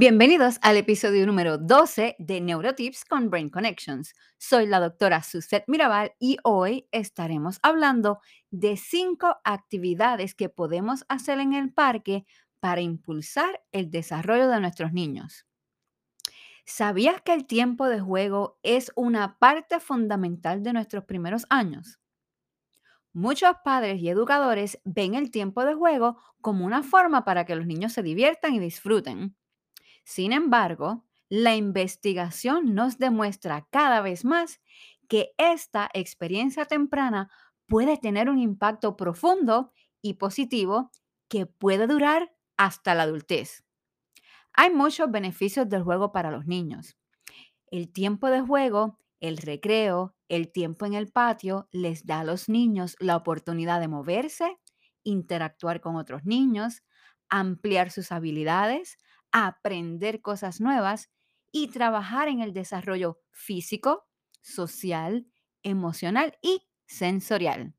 Bienvenidos al episodio número 12 de Neurotips con Brain Connections. Soy la doctora Suzette Mirabal y hoy estaremos hablando de cinco actividades que podemos hacer en el parque para impulsar el desarrollo de nuestros niños. ¿Sabías que el tiempo de juego es una parte fundamental de nuestros primeros años? Muchos padres y educadores ven el tiempo de juego como una forma para que los niños se diviertan y disfruten. Sin embargo, la investigación nos demuestra cada vez más que esta experiencia temprana puede tener un impacto profundo y positivo que puede durar hasta la adultez. Hay muchos beneficios del juego para los niños. El tiempo de juego, el recreo, el tiempo en el patio les da a los niños la oportunidad de moverse, interactuar con otros niños, ampliar sus habilidades, aprender cosas nuevas y trabajar en el desarrollo físico, social, emocional y sensorial.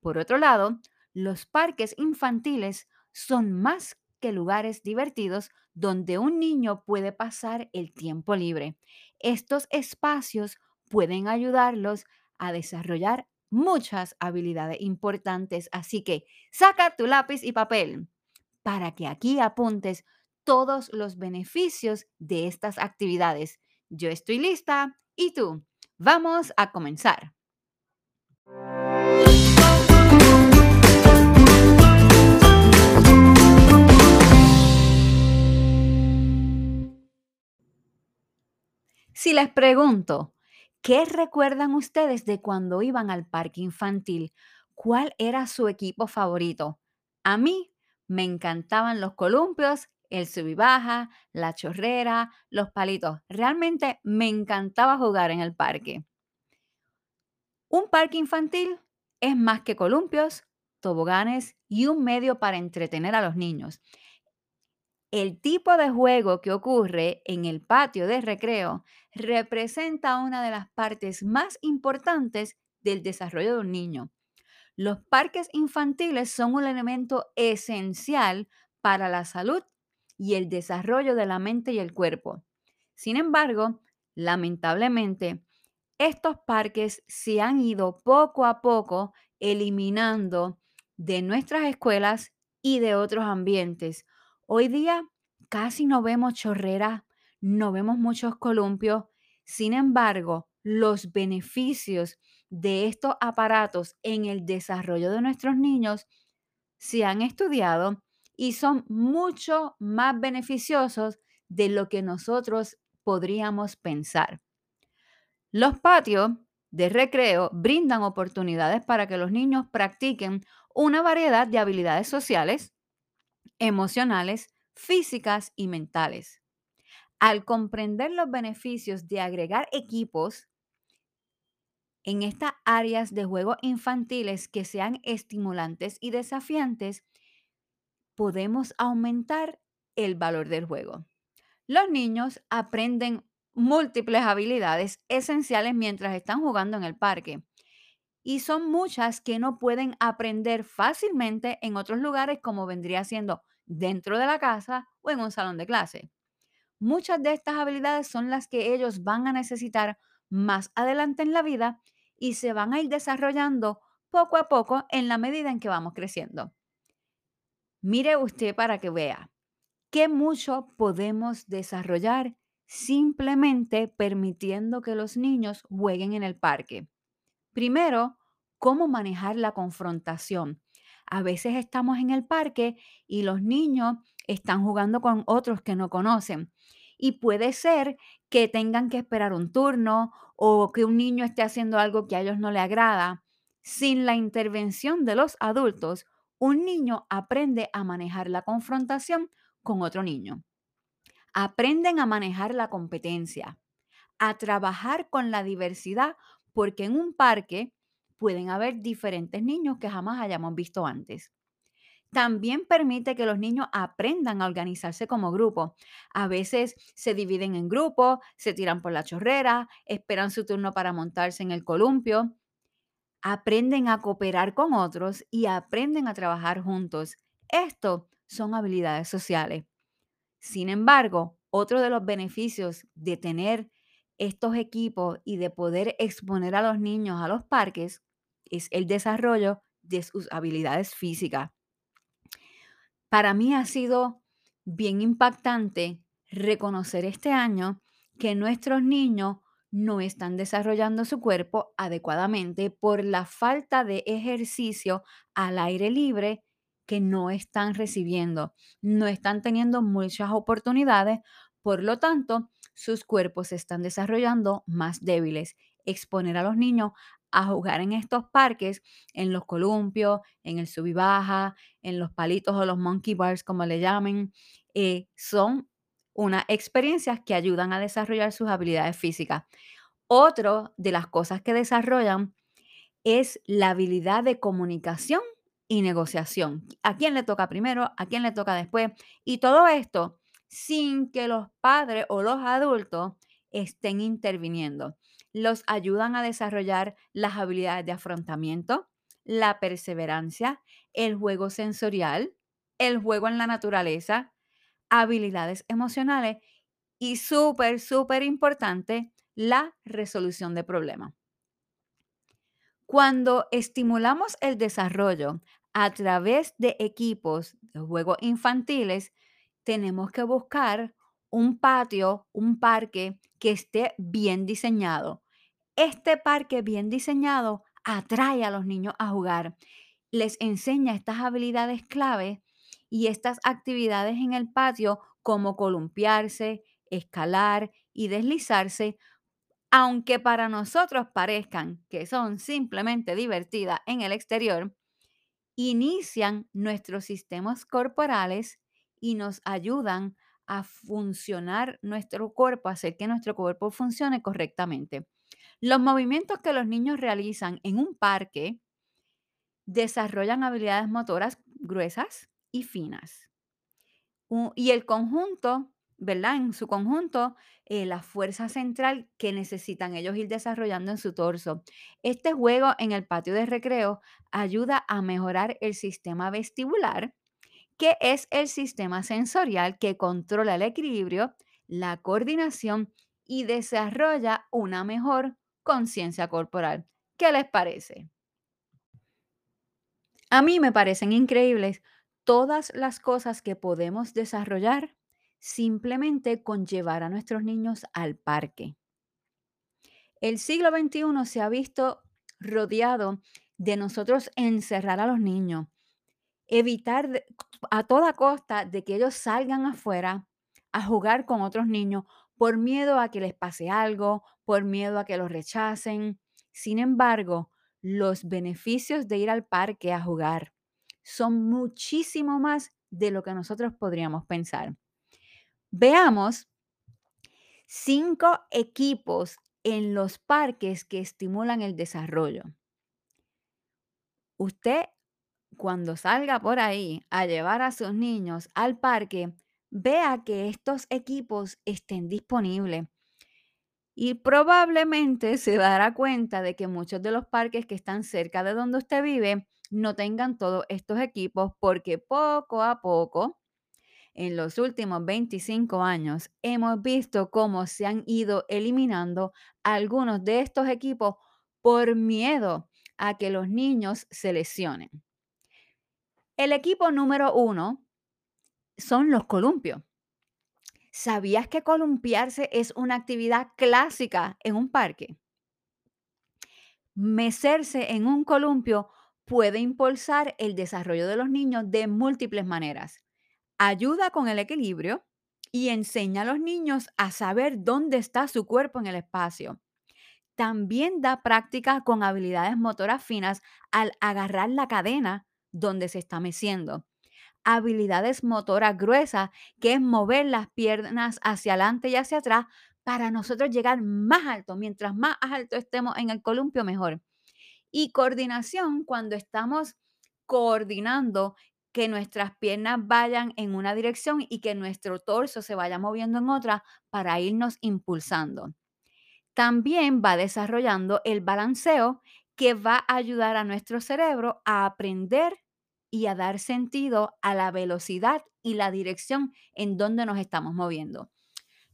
Por otro lado, los parques infantiles son más que lugares divertidos donde un niño puede pasar el tiempo libre. Estos espacios pueden ayudarlos a desarrollar muchas habilidades importantes, así que saca tu lápiz y papel para que aquí apuntes todos los beneficios de estas actividades. Yo estoy lista y tú. Vamos a comenzar. Si les pregunto, ¿qué recuerdan ustedes de cuando iban al parque infantil? ¿Cuál era su equipo favorito? A mí me encantaban los columpios el sub y baja, la chorrera, los palitos. Realmente me encantaba jugar en el parque. Un parque infantil es más que columpios, toboganes y un medio para entretener a los niños. El tipo de juego que ocurre en el patio de recreo representa una de las partes más importantes del desarrollo de un niño. Los parques infantiles son un elemento esencial para la salud y el desarrollo de la mente y el cuerpo. Sin embargo, lamentablemente, estos parques se han ido poco a poco eliminando de nuestras escuelas y de otros ambientes. Hoy día casi no vemos chorreras, no vemos muchos columpios. Sin embargo, los beneficios de estos aparatos en el desarrollo de nuestros niños se han estudiado y son mucho más beneficiosos de lo que nosotros podríamos pensar. Los patios de recreo brindan oportunidades para que los niños practiquen una variedad de habilidades sociales, emocionales, físicas y mentales. Al comprender los beneficios de agregar equipos en estas áreas de juego infantiles que sean estimulantes y desafiantes, podemos aumentar el valor del juego. Los niños aprenden múltiples habilidades esenciales mientras están jugando en el parque. Y son muchas que no pueden aprender fácilmente en otros lugares como vendría siendo dentro de la casa o en un salón de clase. Muchas de estas habilidades son las que ellos van a necesitar más adelante en la vida y se van a ir desarrollando poco a poco en la medida en que vamos creciendo. Mire usted para que vea qué mucho podemos desarrollar simplemente permitiendo que los niños jueguen en el parque. Primero, cómo manejar la confrontación. A veces estamos en el parque y los niños están jugando con otros que no conocen. Y puede ser que tengan que esperar un turno o que un niño esté haciendo algo que a ellos no le agrada. Sin la intervención de los adultos, un niño aprende a manejar la confrontación con otro niño. Aprenden a manejar la competencia, a trabajar con la diversidad, porque en un parque pueden haber diferentes niños que jamás hayamos visto antes. También permite que los niños aprendan a organizarse como grupo. A veces se dividen en grupos, se tiran por la chorrera, esperan su turno para montarse en el columpio aprenden a cooperar con otros y aprenden a trabajar juntos. Esto son habilidades sociales. Sin embargo, Otro de los beneficios de tener estos equipos y de poder exponer a los niños a los parques es el desarrollo de sus habilidades físicas. Para mí ha sido bien impactante reconocer este año que nuestros niños no están desarrollando su cuerpo adecuadamente por la falta de ejercicio al aire libre que no están recibiendo. No están teniendo muchas oportunidades, por lo tanto, sus cuerpos se están desarrollando más débiles. Exponer a los niños a jugar en estos parques, en los columpios, en el sub y baja, en los palitos o los monkey bars, como le llamen, eh, son unas experiencias que ayudan a desarrollar sus habilidades físicas. Otro de las cosas que desarrollan es la habilidad de comunicación y negociación. ¿A quién le toca primero? ¿A quién le toca después? Y todo esto sin que los padres o los adultos estén interviniendo. Los ayudan a desarrollar las habilidades de afrontamiento, la perseverancia, el juego sensorial, el juego en la naturaleza, habilidades emocionales y súper, súper importante, la resolución de problemas. Cuando estimulamos el desarrollo a través de equipos de juegos infantiles, tenemos que buscar un patio, un parque que esté bien diseñado. Este parque bien diseñado atrae a los niños a jugar, les enseña estas habilidades clave y estas actividades en el patio como columpiarse, escalar y deslizarse, aunque para nosotros parezcan que son simplemente divertidas en el exterior, inician nuestros sistemas corporales y nos ayudan a funcionar nuestro cuerpo, a hacer que nuestro cuerpo funcione correctamente. Los movimientos que los niños realizan en un parque desarrollan habilidades motoras gruesas y finas. Y el conjunto, ¿verdad? En su conjunto, eh, la fuerza central que necesitan ellos ir desarrollando en su torso. Este juego en el patio de recreo ayuda a mejorar el sistema vestibular, que es el sistema sensorial que controla el equilibrio, la coordinación y desarrolla una mejor conciencia corporal. ¿Qué les parece? A mí me parecen increíbles todas las cosas que podemos desarrollar simplemente con llevar a nuestros niños al parque. El siglo XXI se ha visto rodeado de nosotros encerrar a los niños, evitar a toda costa de que ellos salgan afuera a jugar con otros niños por miedo a que les pase algo, por miedo a que los rechacen. Sin embargo, los beneficios de ir al parque a jugar son muchísimo más de lo que nosotros podríamos pensar. Veamos cinco equipos en los parques que estimulan el desarrollo. Usted, cuando salga por ahí a llevar a sus niños al parque, vea que estos equipos estén disponibles. Y probablemente se dará cuenta de que muchos de los parques que están cerca de donde usted vive no tengan todos estos equipos porque poco a poco, en los últimos 25 años, hemos visto cómo se han ido eliminando algunos de estos equipos por miedo a que los niños se lesionen. El equipo número uno son los columpios. ¿Sabías que columpiarse es una actividad clásica en un parque? Mecerse en un columpio puede impulsar el desarrollo de los niños de múltiples maneras. Ayuda con el equilibrio y enseña a los niños a saber dónde está su cuerpo en el espacio. También da práctica con habilidades motoras finas al agarrar la cadena donde se está meciendo habilidades motoras gruesas, que es mover las piernas hacia adelante y hacia atrás para nosotros llegar más alto. Mientras más alto estemos en el columpio, mejor. Y coordinación cuando estamos coordinando que nuestras piernas vayan en una dirección y que nuestro torso se vaya moviendo en otra para irnos impulsando. También va desarrollando el balanceo que va a ayudar a nuestro cerebro a aprender y a dar sentido a la velocidad y la dirección en donde nos estamos moviendo.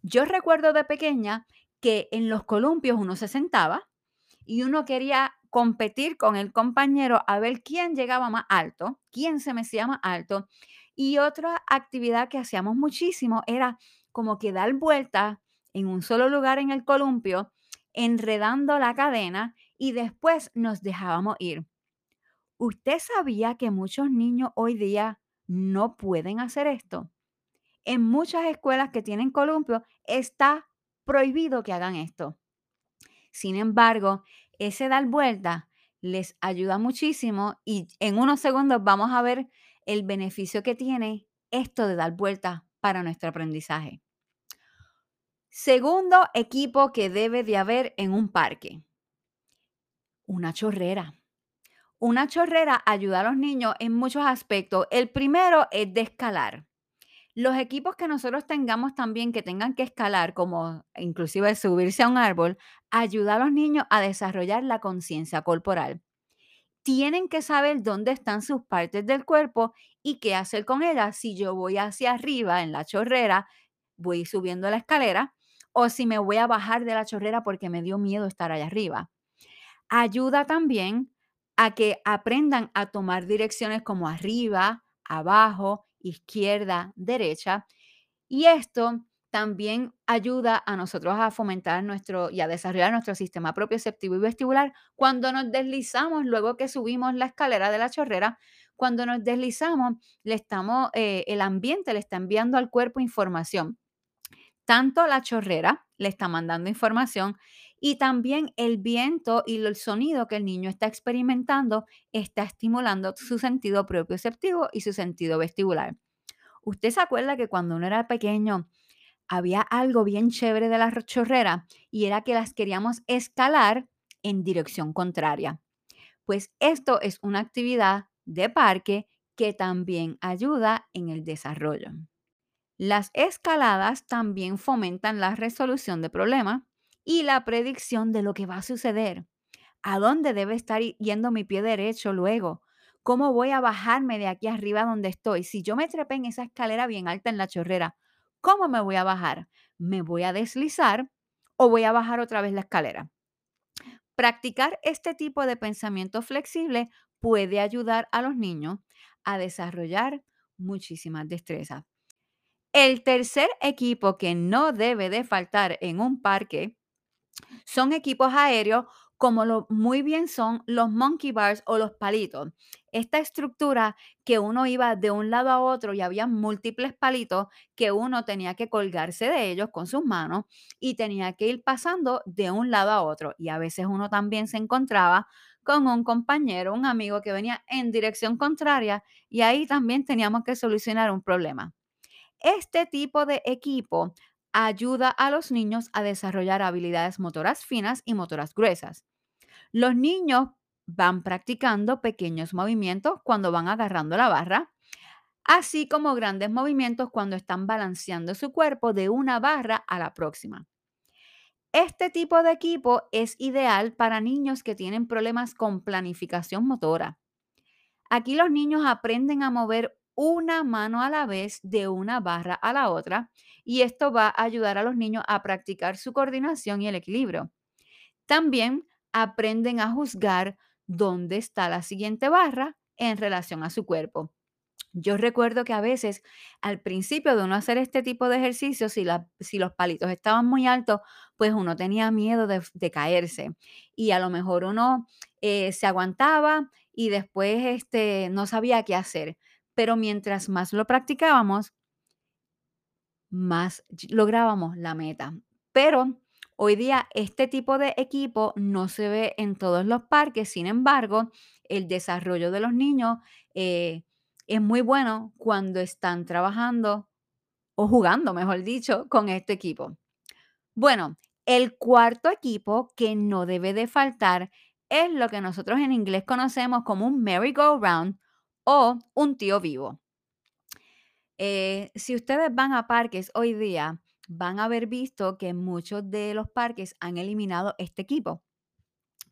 Yo recuerdo de pequeña que en los columpios uno se sentaba y uno quería competir con el compañero a ver quién llegaba más alto, quién se mecía más alto. Y otra actividad que hacíamos muchísimo era como que dar vueltas en un solo lugar en el columpio, enredando la cadena y después nos dejábamos ir. ¿Usted sabía que muchos niños hoy día no pueden hacer esto? En muchas escuelas que tienen columpio está prohibido que hagan esto. Sin embargo, ese dar vuelta les ayuda muchísimo y en unos segundos vamos a ver el beneficio que tiene esto de dar vuelta para nuestro aprendizaje. Segundo equipo que debe de haber en un parque. Una chorrera. Una chorrera ayuda a los niños en muchos aspectos. El primero es de escalar. Los equipos que nosotros tengamos también que tengan que escalar, como inclusive subirse a un árbol, ayuda a los niños a desarrollar la conciencia corporal. Tienen que saber dónde están sus partes del cuerpo y qué hacer con ellas. Si yo voy hacia arriba en la chorrera, voy subiendo la escalera, o si me voy a bajar de la chorrera porque me dio miedo estar allá arriba. Ayuda también a que aprendan a tomar direcciones como arriba, abajo, izquierda, derecha. Y esto también ayuda a nosotros a fomentar nuestro y a desarrollar nuestro sistema propioceptivo y vestibular cuando nos deslizamos luego que subimos la escalera de la chorrera. Cuando nos deslizamos, le estamos, eh, el ambiente le está enviando al cuerpo información. Tanto la chorrera le está mandando información y también el viento y el sonido que el niño está experimentando está estimulando su sentido propioceptivo y su sentido vestibular. ¿Usted se acuerda que cuando uno era pequeño había algo bien chévere de la chorrera y era que las queríamos escalar en dirección contraria? Pues esto es una actividad de parque que también ayuda en el desarrollo. Las escaladas también fomentan la resolución de problemas y la predicción de lo que va a suceder. ¿A dónde debe estar yendo mi pie derecho luego? ¿Cómo voy a bajarme de aquí arriba donde estoy? Si yo me trepé en esa escalera bien alta en la chorrera, ¿cómo me voy a bajar? ¿Me voy a deslizar o voy a bajar otra vez la escalera? Practicar este tipo de pensamiento flexible puede ayudar a los niños a desarrollar muchísimas destrezas. El tercer equipo que no debe de faltar en un parque son equipos aéreos como lo muy bien son los monkey bars o los palitos. Esta estructura que uno iba de un lado a otro y había múltiples palitos que uno tenía que colgarse de ellos con sus manos y tenía que ir pasando de un lado a otro. Y a veces uno también se encontraba con un compañero, un amigo que venía en dirección contraria y ahí también teníamos que solucionar un problema. Este tipo de equipo ayuda a los niños a desarrollar habilidades motoras finas y motoras gruesas. Los niños van practicando pequeños movimientos cuando van agarrando la barra, así como grandes movimientos cuando están balanceando su cuerpo de una barra a la próxima. Este tipo de equipo es ideal para niños que tienen problemas con planificación motora. Aquí los niños aprenden a mover una mano a la vez de una barra a la otra y esto va a ayudar a los niños a practicar su coordinación y el equilibrio. También aprenden a juzgar dónde está la siguiente barra en relación a su cuerpo. Yo recuerdo que a veces al principio de uno hacer este tipo de ejercicios, si, los palitos estaban muy altos, pues uno tenía miedo de, caerse y a lo mejor uno eh, se aguantaba y después este, no sabía qué hacer pero mientras más lo practicábamos, más lográbamos la meta. Pero hoy día este tipo de equipo no se ve en todos los parques, sin embargo, el desarrollo de los niños eh, es muy bueno cuando están trabajando o jugando, mejor dicho, con este equipo. Bueno, el cuarto equipo que no debe de faltar es lo que nosotros en inglés conocemos como un merry-go-round o un tío vivo. Eh, si ustedes van a parques hoy día, van a haber visto que muchos de los parques han eliminado este equipo,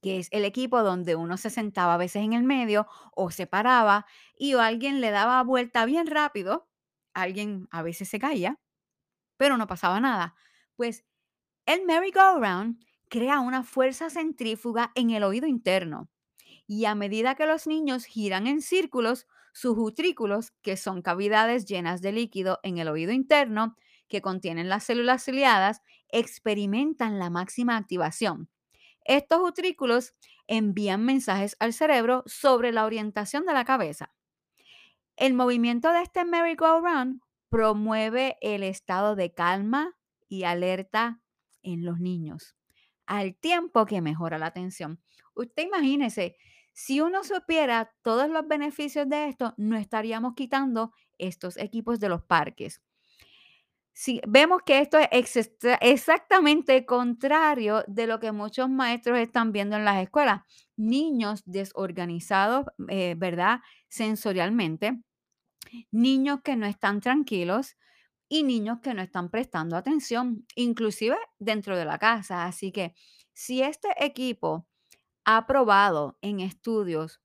que es el equipo donde uno se sentaba a veces en el medio o se paraba y alguien le daba vuelta bien rápido, alguien a veces se caía, pero no pasaba nada. Pues el merry-go-round crea una fuerza centrífuga en el oído interno y a medida que los niños giran en círculos, sus utrículos, que son cavidades llenas de líquido en el oído interno que contienen las células ciliadas, experimentan la máxima activación. Estos utrículos envían mensajes al cerebro sobre la orientación de la cabeza. El movimiento de este merry-go-round promueve el estado de calma y alerta en los niños, al tiempo que mejora la atención. Usted imagínese, si uno supiera todos los beneficios de esto, no estaríamos quitando estos equipos de los parques. Si vemos que esto es exactamente contrario de lo que muchos maestros están viendo en las escuelas. Niños desorganizados, eh, ¿verdad? Sensorialmente, niños que no están tranquilos y niños que no están prestando atención, inclusive dentro de la casa. Así que si este equipo ha probado en estudios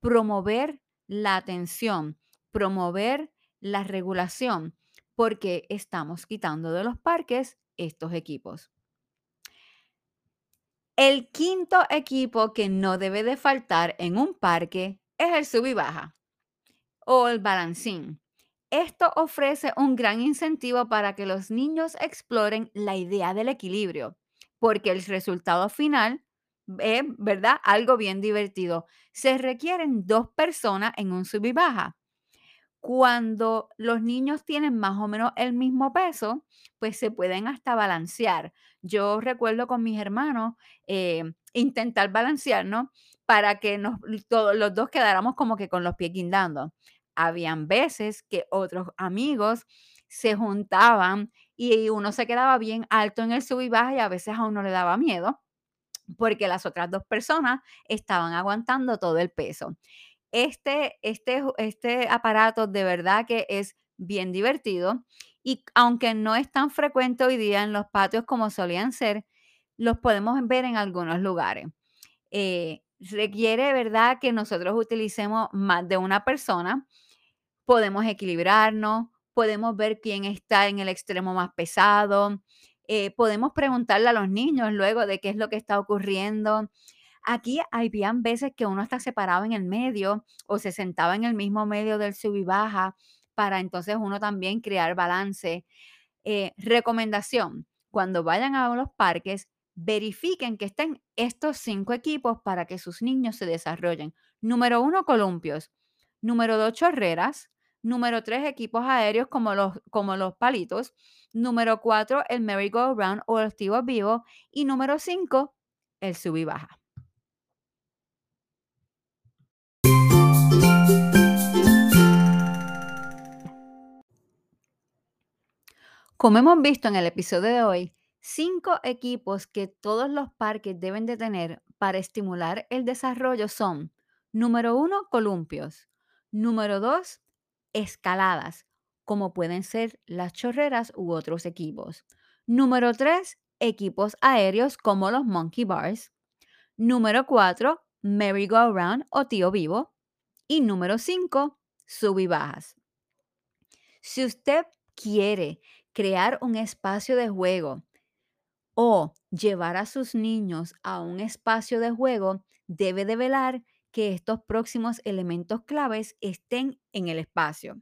promover la atención, promover la regulación, porque estamos quitando de los parques estos equipos. El quinto equipo que no debe de faltar en un parque es el sub y baja o el balancín. Esto ofrece un gran incentivo para que los niños exploren la idea del equilibrio, porque el resultado final es, ¿verdad? Algo bien divertido. Se requieren dos personas en un sub y baja cuando los niños tienen más o menos el mismo peso, pues se pueden hasta balancear. Yo recuerdo con mis hermanos eh, intentar balancearnos para que nos, los dos quedáramos como que con los pies guindando. Habían veces que otros amigos se juntaban y uno se quedaba bien alto en el sub y baja y a veces a uno le daba miedo porque las otras dos personas estaban aguantando todo el peso. Este, este, este aparato de verdad que es bien divertido y aunque no es tan frecuente hoy día en los patios como solían ser, los podemos ver en algunos lugares. Eh, requiere, ¿verdad?, que nosotros utilicemos más de una persona. Podemos equilibrarnos, podemos ver quién está en el extremo más pesado, eh, podemos preguntarle a los niños luego de qué es lo que está ocurriendo. Aquí habían veces que uno está separado en el medio o se sentaba en el mismo medio del sub y baja para entonces uno también crear balance. Eh, recomendación, cuando vayan a los parques, verifiquen que estén estos cinco equipos para que sus niños se desarrollen. Número uno, columpios. Número dos, chorreras. Número tres, equipos aéreos como los, como los palitos. Número cuatro, el merry-go-round o el tibos vivo. Y número cinco, el sub y baja. Como hemos visto en el episodio de hoy, cinco equipos que todos los parques deben de tener para estimular el desarrollo son, número uno, columpios. Número dos, escaladas, como pueden ser las chorreras u otros equipos. Número tres, equipos aéreos como los monkey bars. Número cuatro, merry-go-round o tío vivo. Y número cinco, sub y bajas. Si usted quiere crear un espacio de juego o llevar a sus niños a un espacio de juego, debe de velar que estos próximos elementos claves estén en el espacio.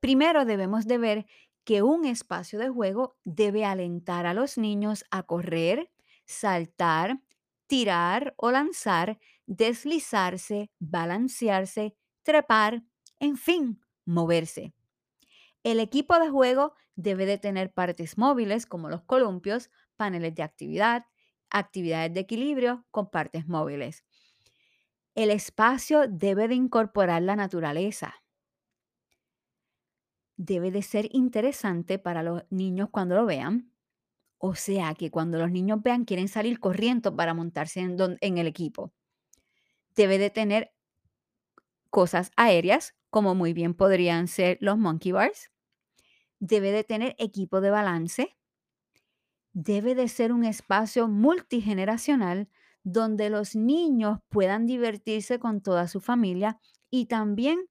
Primero debemos de ver que un espacio de juego debe alentar a los niños a correr, saltar, tirar o lanzar, deslizarse, balancearse, trepar, en fin, moverse. El equipo de juego debe de tener partes móviles como los columpios, paneles de actividad, actividades de equilibrio con partes móviles. El espacio debe de incorporar la naturaleza. Debe de ser interesante para los niños cuando lo vean. O sea que cuando los niños vean quieren salir corriendo para montarse en, el equipo. Debe de tener cosas aéreas, como muy bien podrían ser los monkey bars debe de tener equipo de balance, debe de ser un espacio multigeneracional donde los niños puedan divertirse con toda su familia y también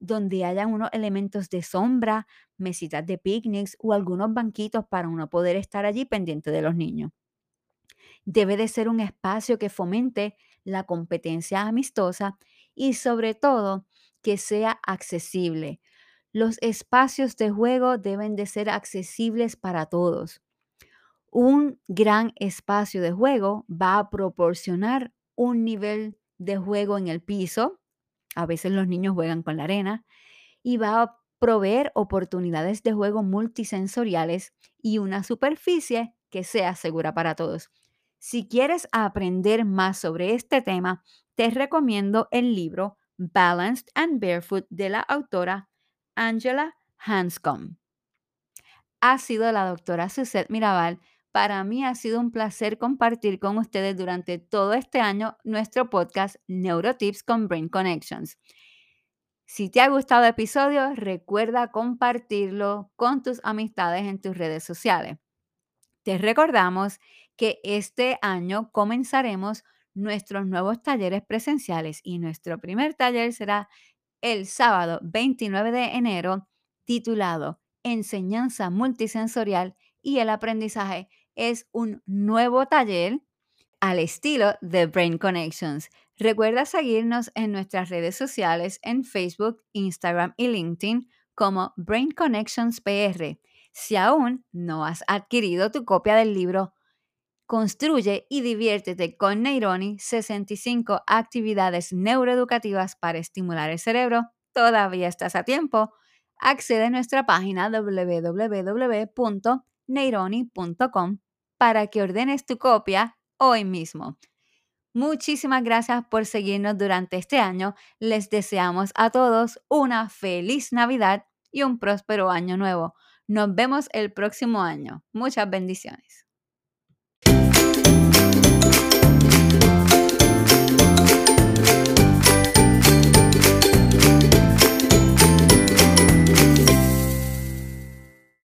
donde hayan unos elementos de sombra, mesitas de picnics o algunos banquitos para uno poder estar allí pendiente de los niños. Debe de ser un espacio que fomente la competencia amistosa y sobre todo que sea accesible. Los espacios de juego deben de ser accesibles para todos. Un gran espacio de juego va a proporcionar un nivel de juego en el piso. A veces los niños juegan con la arena y va a proveer oportunidades de juego multisensoriales y una superficie que sea segura para todos. Si quieres aprender más sobre este tema, te recomiendo el libro Balanced and Barefoot de la autora Angela Hanscom. Ha sido la doctora Suzette Mirabal. Para mí ha sido un placer compartir con ustedes durante todo este año nuestro podcast Neurotips con Brain Connections. Si te ha gustado el episodio, recuerda compartirlo con tus amistades en tus redes sociales. Te recordamos que este año comenzaremos nuestros nuevos talleres presenciales y nuestro primer taller será el sábado 29 de enero titulado Enseñanza multisensorial y el aprendizaje. Es un nuevo taller al estilo de Brain Connections. Recuerda seguirnos en nuestras redes sociales en Facebook, Instagram y LinkedIn como Brain Connections PR. Si aún no has adquirido tu copia del libro Construye y diviértete con Neironi 65 actividades neuroeducativas para estimular el cerebro, todavía estás a tiempo. Accede a nuestra página www.neironi.com para que ordenes tu copia hoy mismo. Muchísimas gracias por seguirnos durante este año. Les deseamos a todos una feliz Navidad y un próspero año nuevo. Nos vemos el próximo año. Muchas bendiciones.